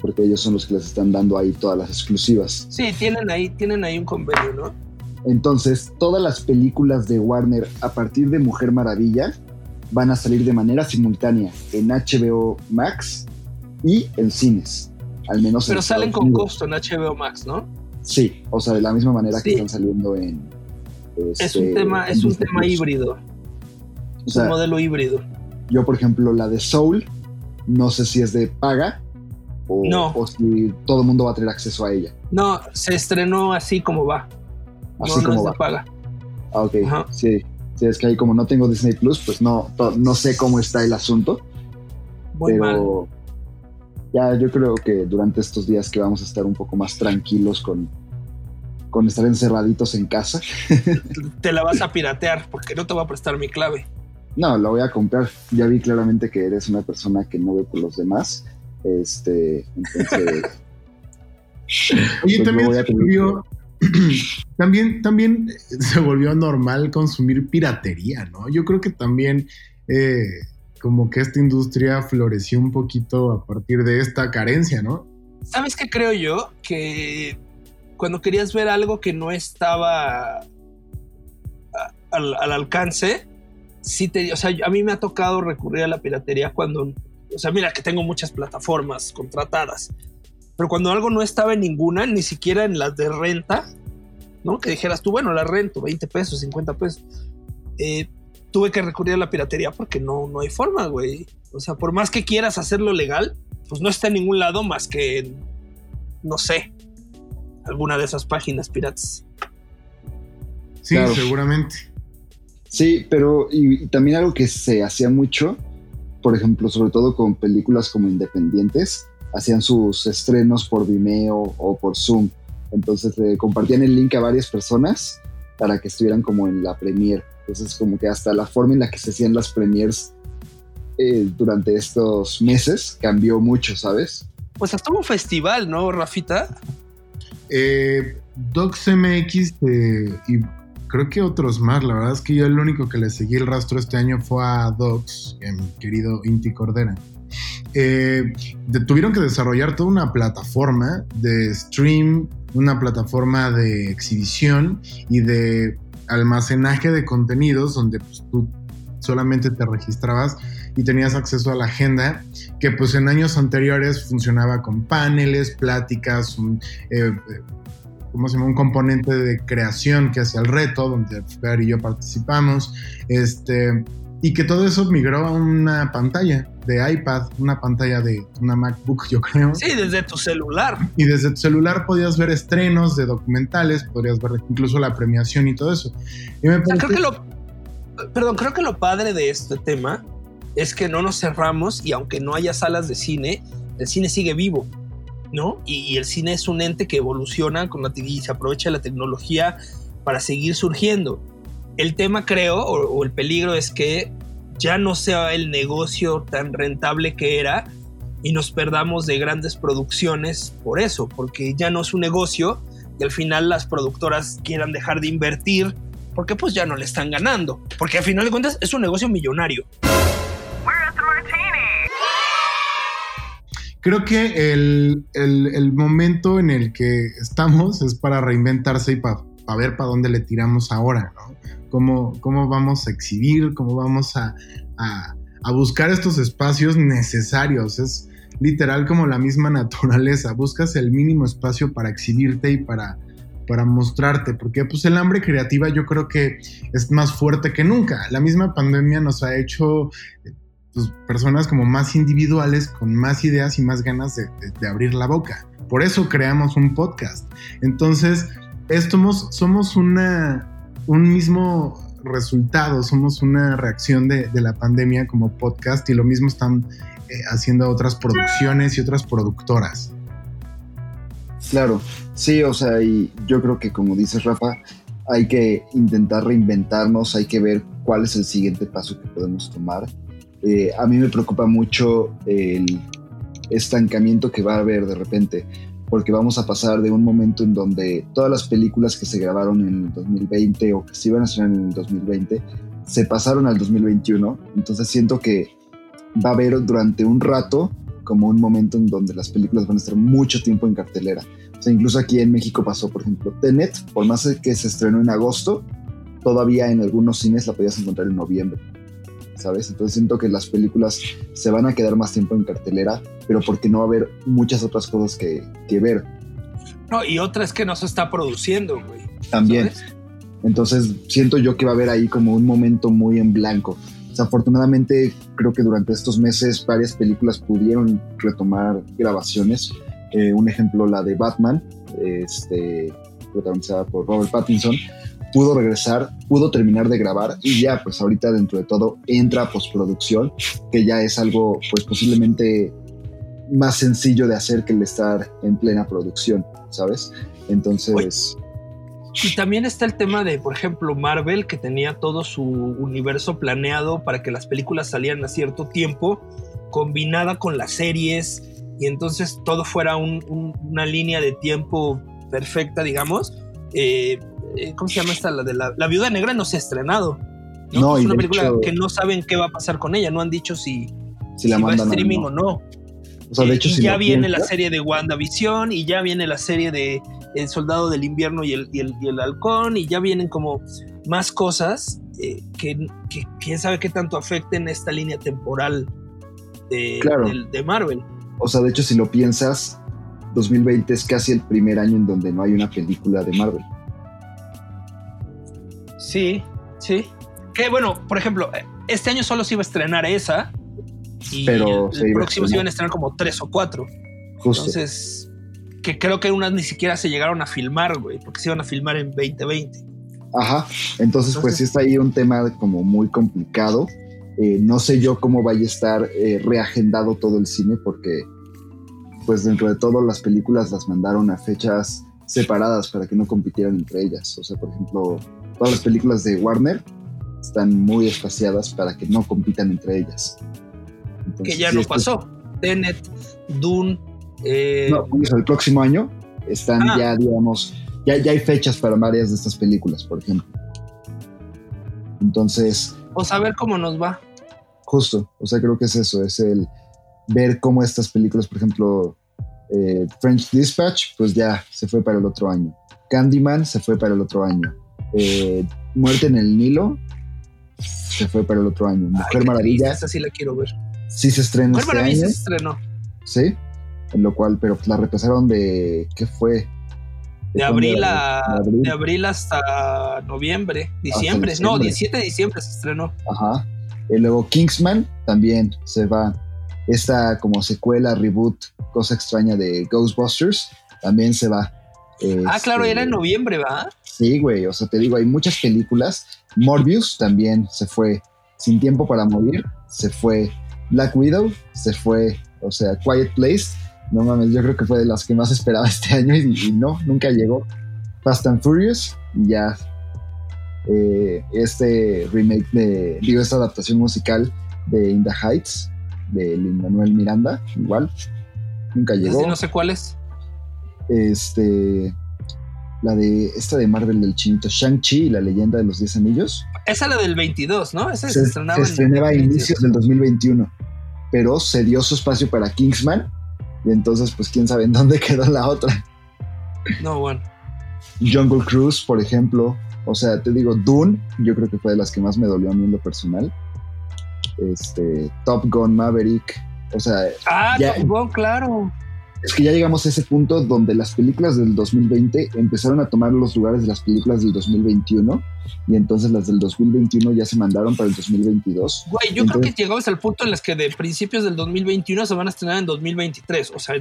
Porque ellos son los que les están dando ahí todas las exclusivas. Sí, tienen ahí, tienen ahí un convenio, ¿no? Entonces, todas las películas de Warner a partir de Mujer Maravilla van a salir de manera simultánea en HBO Max y en cines. Al menos Pero salen con costo en HBO Max, ¿no? Sí, o sea, de la misma manera que están saliendo en. es un este, tema, es un tema híbrido. Es un modelo híbrido. Yo, por ejemplo, la de Soul, no sé si es de paga o, no. o si todo el mundo va a tener acceso a ella. No, se estrenó así como va. Así como va. paga. Ah, ok. Sí. sí. es que ahí como no tengo Disney Plus, pues no, no sé cómo está el asunto. Muy pero, ya yo creo que durante estos días que vamos a estar un poco más tranquilos con, con estar encerraditos en casa. te la vas a piratear porque no te va a prestar mi clave. No, la voy a comprar. Ya vi claramente que eres una persona que no ve por los demás. Este, entonces. Oye, pues también se volvió, también, también se volvió normal consumir piratería, ¿no? Yo creo que también eh, como que esta industria floreció un poquito a partir de esta carencia, ¿no? ¿Sabes qué creo yo? Que cuando querías ver algo que no estaba al, alcance, sí te, o sea, a mí me ha tocado recurrir a la piratería cuando, o sea, mira que tengo muchas plataformas contratadas, pero cuando algo no estaba en ninguna, ni siquiera en las de renta, ¿no? Que dijeras tú, bueno, la rento, 20 pesos, 50 pesos. Eh, tuve que recurrir a la piratería porque no, no hay forma, güey. O sea, por más que quieras hacerlo legal, pues no está en ningún lado más que en, no sé, alguna de esas páginas piratas. Sí, seguramente. Sí, pero y, también algo que se hacía mucho, por ejemplo, sobre todo con películas como independientes, hacían sus estrenos por Vimeo o por Zoom. Entonces le compartían el link a varias personas para que estuvieran como en la premiere. Entonces como que hasta la forma en la que se hacían las premiers eh, durante estos meses cambió mucho, ¿sabes? Pues hasta un festival, ¿no, Rafita? Eh, DocsMX eh, y creo que otros más. La verdad es que yo el único que le seguí el rastro este año fue a Docs, mi querido Inti Cordera. Eh, tuvieron que desarrollar toda una plataforma de stream, una plataforma de exhibición y de almacenaje de contenidos donde pues, tú solamente te registrabas y tenías acceso a la agenda que pues en años anteriores funcionaba con paneles, pláticas, un, eh, ¿cómo se llama? Un componente de creación que hacía el reto, donde Fer y yo participamos, este, y que todo eso migró a una pantalla de iPad, una pantalla de una MacBook, yo creo. Sí, desde tu celular. Y desde tu celular podías ver estrenos de documentales, podrías ver incluso la premiación y todo eso. Y me creo que lo, perdón, creo que lo padre de este tema es que no nos cerramos y aunque no haya salas de cine, el cine sigue vivo, ¿no? Y, el cine es un ente que evoluciona con la, y se aprovecha la tecnología para seguir surgiendo. El tema, creo, o, el peligro es que ya no sea el negocio tan rentable que era y nos perdamos de grandes producciones por eso, porque ya no es un negocio y al final las productoras quieran dejar de invertir porque pues ya no le están ganando, porque al final de cuentas es un negocio millonario. creo que el, momento en el que estamos es para reinventarse y para ver para dónde le tiramos ahora, ¿no? Cómo, cómo vamos a exhibir, cómo vamos a, buscar estos espacios necesarios. Es literal como la misma naturaleza. Buscas el mínimo espacio para exhibirte y para, para mostrarte, porque pues el hambre creativa yo creo que es más fuerte que nunca. La misma pandemia nos ha hecho pues, personas como más individuales, con más ideas y más ganas de, abrir la boca. Por eso creamos un podcast. Entonces, somos, somos una, un mismo resultado, somos una reacción de, la pandemia como podcast y lo mismo están eh, haciendo otras producciones y otras productoras. Claro, sí, o sea, y yo creo que como dices Rafa, hay que intentar reinventarnos, hay que ver cuál es el siguiente paso que podemos tomar eh, a mí me preocupa mucho el estancamiento que va a haber de repente, porque vamos a pasar de un momento en donde todas las películas que se grabaron en el 2020 o que se iban a estrenar en el 2020 se pasaron al 2021. Entonces siento que va a haber durante un rato como un momento en donde las películas van a estar mucho tiempo en cartelera. O sea, incluso aquí en México pasó, por ejemplo, Tenet, por más que se estrenó en agosto, todavía en algunos cines la podías encontrar en noviembre. ¿Sabes? Entonces siento que las películas se van a quedar más tiempo en cartelera, pero porque no va a haber muchas otras cosas que, ver. No, y otra es que no se está produciendo, güey. También. Entonces siento yo que va a haber ahí como un momento muy en blanco. Desafortunadamente creo que durante estos meses varias películas pudieron retomar grabaciones. Eh, un ejemplo, la de Batman, este, protagonizada por Robert Pattinson, pudo regresar, pudo terminar de grabar y ya pues ahorita dentro de todo entra postproducción, que ya es algo pues posiblemente más sencillo de hacer que el estar en plena producción, ¿sabes? Entonces... Y también está el tema de, por ejemplo, Marvel, que tenía todo su universo planeado para que las películas salieran a cierto tiempo, combinada con las series, y entonces todo fuera una línea de tiempo perfecta, digamos. Eh, eh, ¿cómo se llama esta? La de la, Viuda Negra no se ha estrenado. No, es una película que no saben qué va a pasar con ella, no han dicho si, si, la va a streaming o no. O sea, de hecho, y ya viene la serie de WandaVision y ya viene la serie de El Soldado del Invierno y el, y el, Halcón y ya vienen como más cosas eh, que, quién sabe qué tanto afecten esta línea temporal de, de Marvel. O sea, de hecho, si lo piensas, 2020 es casi el primer año en donde no hay una película de Marvel. Sí, sí. Que bueno, por ejemplo, este año solo se iba a estrenar esa. Y Pero el, próximo se iban a estrenar como tres o cuatro. Entonces, que creo que unas ni siquiera se llegaron a filmar, güey, porque se iban a filmar en 2020. Ajá. Entonces, pues sí está ahí un tema como muy complicado. Eh, no sé yo cómo vaya a estar eh, reagendado todo el cine, porque pues dentro de todo las películas las mandaron a fechas separadas para que no compitieran entre ellas. O sea, por ejemplo, todas las películas de Warner están muy espaciadas para que no compitan entre ellas. que ya no pasó. Tenet, Dune. Eh... No, pues, el próximo año están ah. ya, digamos, ya, ya hay fechas para varias de estas películas, por ejemplo. Entonces. O saber cómo nos va. Justo, o sea, creo que es eso, es el ver cómo estas películas, por ejemplo, eh, French Dispatch, pues ya se fue para el otro año. Candyman se fue para el otro año. Eh, Muerte en el Nilo se fue para el otro año. Mujer Maravilla. Esa sí la quiero ver. Sí se estrenó. Mujer este Maravilla se estrenó. Sí, en lo cual, pero la repasaron de. ¿Qué fue? De abril, a, de abril. hasta noviembre, diciembre. No, 17 de diciembre se estrenó. Ajá. Y luego Kingsman también se va. Esta como secuela, reboot, cosa extraña de Ghostbusters, también se va. ah, claro, era en este, noviembre, ¿va? Sí, güey, o sea, te digo, hay muchas películas. Morbius también se fue. Sin tiempo para morir, se fue. Black Widow se fue. O sea, Quiet Place, no mames, yo creo que fue de las que más esperaba este año y, no, nunca llegó. Fast and Furious, ya. Eh, este remake de, digo, esta adaptación musical de In the Heights, de Lin Manuel Miranda, igual, nunca llegó. no sé cuál es. Este, la de esta de Marvel del chinito, Shang-Chi y la leyenda de los 10 anillos. Esa la del 22, ¿no? Esa se, estrenaba, se estrenaba a inicios del 2021, pero se dio su espacio para Kingsman y entonces pues quién sabe en dónde quedó la otra. No, bueno. Jungle Cruise, por ejemplo, o sea, te digo, Dune, yo creo que fue de las que más me dolió a mí en lo personal. Este, Top Gun Maverick, o sea... Ah, Top Gun, claro es que ya llegamos a ese punto donde las películas del 2020 empezaron a tomar los lugares de las películas del 2021 y entonces las del 2021 ya se mandaron para el 2022. Güey, yo creo que llegamos al punto en las que de principios del 2021 se van a estrenar en 2023, o sea,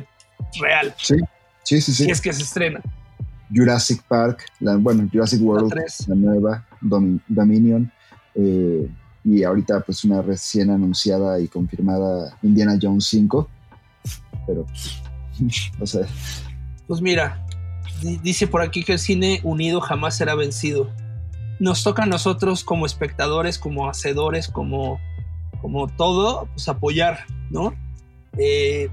real. Sí, sí, sí. sí. Y es que se estrena. Jurassic Park, la, bueno, Jurassic World, la, nueva, Dominion, eh, y ahorita pues una recién anunciada y confirmada Indiana Jones 5, pero o sea. Pues mira, dice por aquí que el cine unido jamás será vencido. Nos toca a nosotros como espectadores, como hacedores, como, como todo, pues apoyar, ¿no? Eh,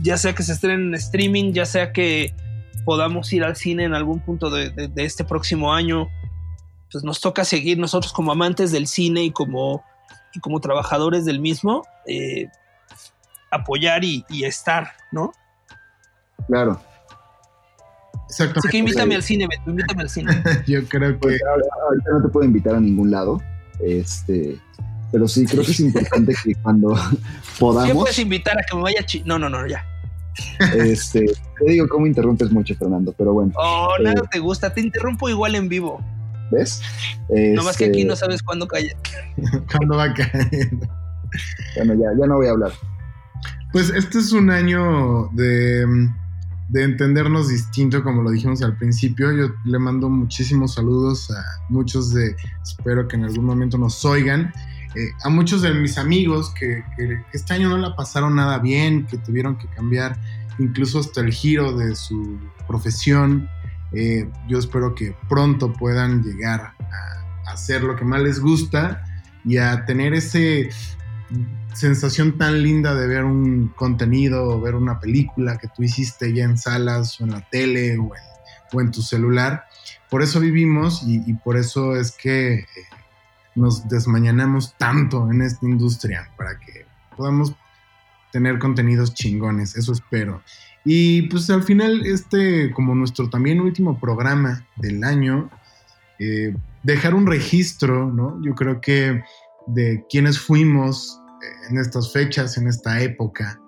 ya sea que se estrenen en streaming, ya sea que podamos ir al cine en algún punto de, este próximo año, pues nos toca seguir nosotros como amantes del cine y como, y como trabajadores del mismo, eh, apoyar y, estar, ¿no? Claro. Exacto. Así que invítame al cine, Beto, invítame al cine. Yo creo que. Pues, ahorita no te puedo invitar a ningún lado. Este. Pero sí, creo que es importante que cuando podamos. ¿Qué puedes invitar a que me vaya chi No, no, no, ya. Este, te digo cómo interrumpes mucho, Fernando, pero bueno. Oh, nada eh, te gusta, te interrumpo igual en vivo. ¿Ves? No más que aquí este no sabes cuándo cae. ¿Cuándo va a caer? Bueno, ya, ya no voy a hablar. Pues este es un año de, entendernos distinto, como lo dijimos al principio. Yo le mando muchísimos saludos a muchos de, espero que en algún momento nos oigan, eh, a muchos de mis amigos que, este año no la pasaron nada bien, que tuvieron que cambiar incluso hasta el giro de su profesión. Eh, yo espero que pronto puedan llegar a hacer lo que más les gusta y a tener ese sensación tan linda de ver un contenido o ver una película que tú hiciste ya en salas o en la tele o en, tu celular. Por eso vivimos y, por eso es que eh, nos desmañanamos tanto en esta industria, para que podamos tener contenidos chingones, eso espero. Y pues al final, este, como nuestro también último programa del año, eh, dejar un registro, ¿no? Yo creo que de quienes fuimos en estas fechas, en esta época,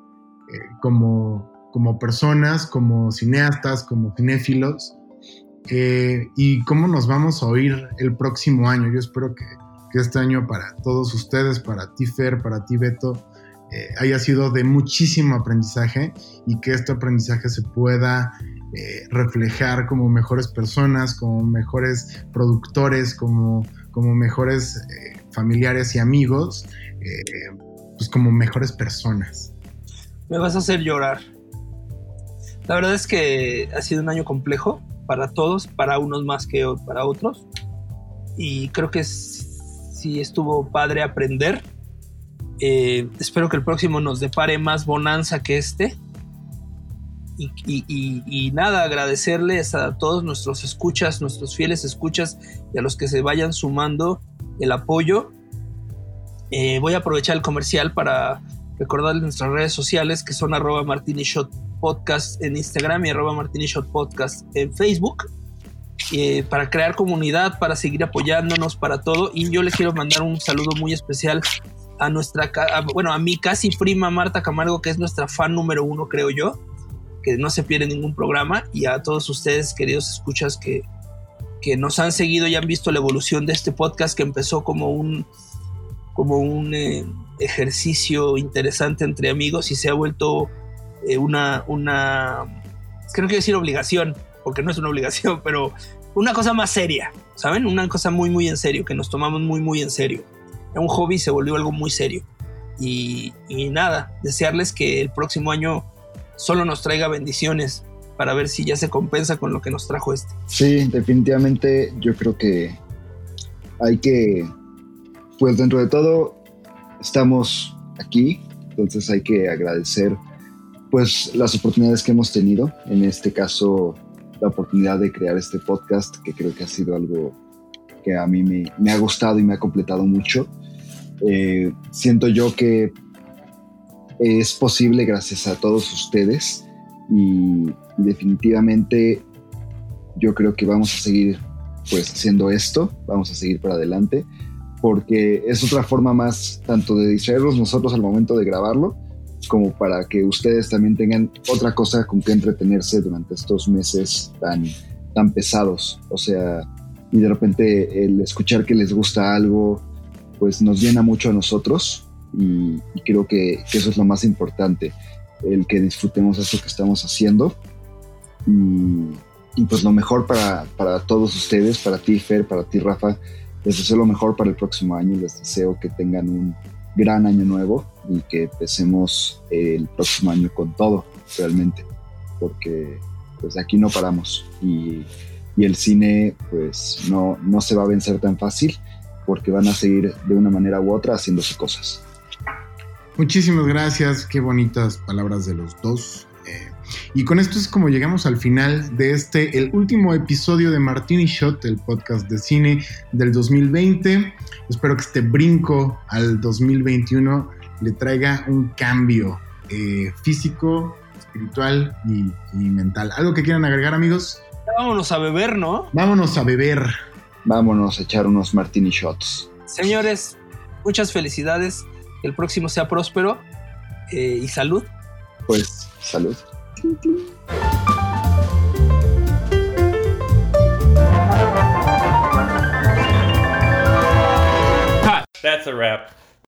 eh, como, como personas, como cineastas, como cinéfilos, eh, y cómo nos vamos a oír el próximo año. Yo espero que, que este año para todos ustedes, para ti Fer, para ti Beto, eh, haya sido de muchísimo aprendizaje y que este aprendizaje se pueda reflejar como mejores personas, como mejores productores, como, como mejores familiares y amigos pues como mejores personas. Me vas a hacer llorar. La verdad es que ha sido un año complejo para todos, para unos más que para otros. Y creo que sí estuvo padre aprender. Eh, espero que el próximo nos depare más bonanza que este. Y, nada, agradecerles a todos nuestros escuchas, nuestros fieles escuchas y a los que se vayan sumando el apoyo. Eh, voy a aprovechar el comercial para recordarles nuestras redes sociales que son arroba podcast en Instagram y arroba podcast en Facebook. Eh, para crear comunidad, para seguir apoyándonos, para todo. Y yo les quiero mandar un saludo muy especial a nuestra, bueno, a mi casi prima Marta Camargo, que es nuestra fan número uno, creo yo que no se pierde ningún programa y a todos ustedes, queridos escuchas, que, que nos han seguido y han visto la evolución de este podcast que empezó como un, como un eh, ejercicio interesante entre amigos y se ha vuelto eh, una, una, creo que decir obligación, porque no es una obligación, pero una cosa más seria, ¿saben? Una cosa muy, muy en serio, que nos tomamos muy, muy en serio. Un hobby se volvió algo muy serio. Y, y nada, desearles que el próximo año solo nos traiga bendiciones para ver si ya se compensa con lo que nos trajo este. Sí, definitivamente yo creo que hay que, pues dentro de todo, estamos aquí, entonces hay que agradecer pues las oportunidades que hemos tenido, en este caso la oportunidad de crear este podcast, que creo que ha sido algo que a mí me, ha gustado y me ha completado mucho. Eh, siento yo que es posible gracias a todos ustedes y definitivamente yo creo que vamos a seguir pues haciendo esto, vamos a seguir para adelante porque es otra forma más tanto de distraernos nosotros al momento de grabarlo como para que ustedes también tengan otra cosa con que entretenerse durante estos meses tan, tan pesados. O sea, y de repente el escuchar que les gusta algo, pues nos llena mucho a nosotros y, creo que, eso es lo más importante, el que disfrutemos esto que estamos haciendo. Y, pues lo mejor para, para, todos ustedes, para ti Fer, para ti Rafa, les deseo lo mejor para el próximo año, les deseo que tengan un gran año nuevo y que empecemos el próximo año con todo, realmente, porque pues aquí no paramos y, y el cine pues no, no se va a vencer tan fácil porque van a seguir de una manera u otra haciéndose cosas. Muchísimas gracias, qué bonitas palabras de los dos. Eh, y con esto es como llegamos al final de este, el último episodio de Martini Shot, el podcast de cine del 2020. Espero que este brinco al 2021 le traiga un cambio eh, físico, espiritual y, y mental. ¿Algo que quieran agregar, amigos? Vámonos a beber, ¿no? Vámonos a beber. Vámonos a echar unos Martini Shots. Señores, muchas felicidades el próximo sea próspero eh, y salud. Pues salud. That's a wrap.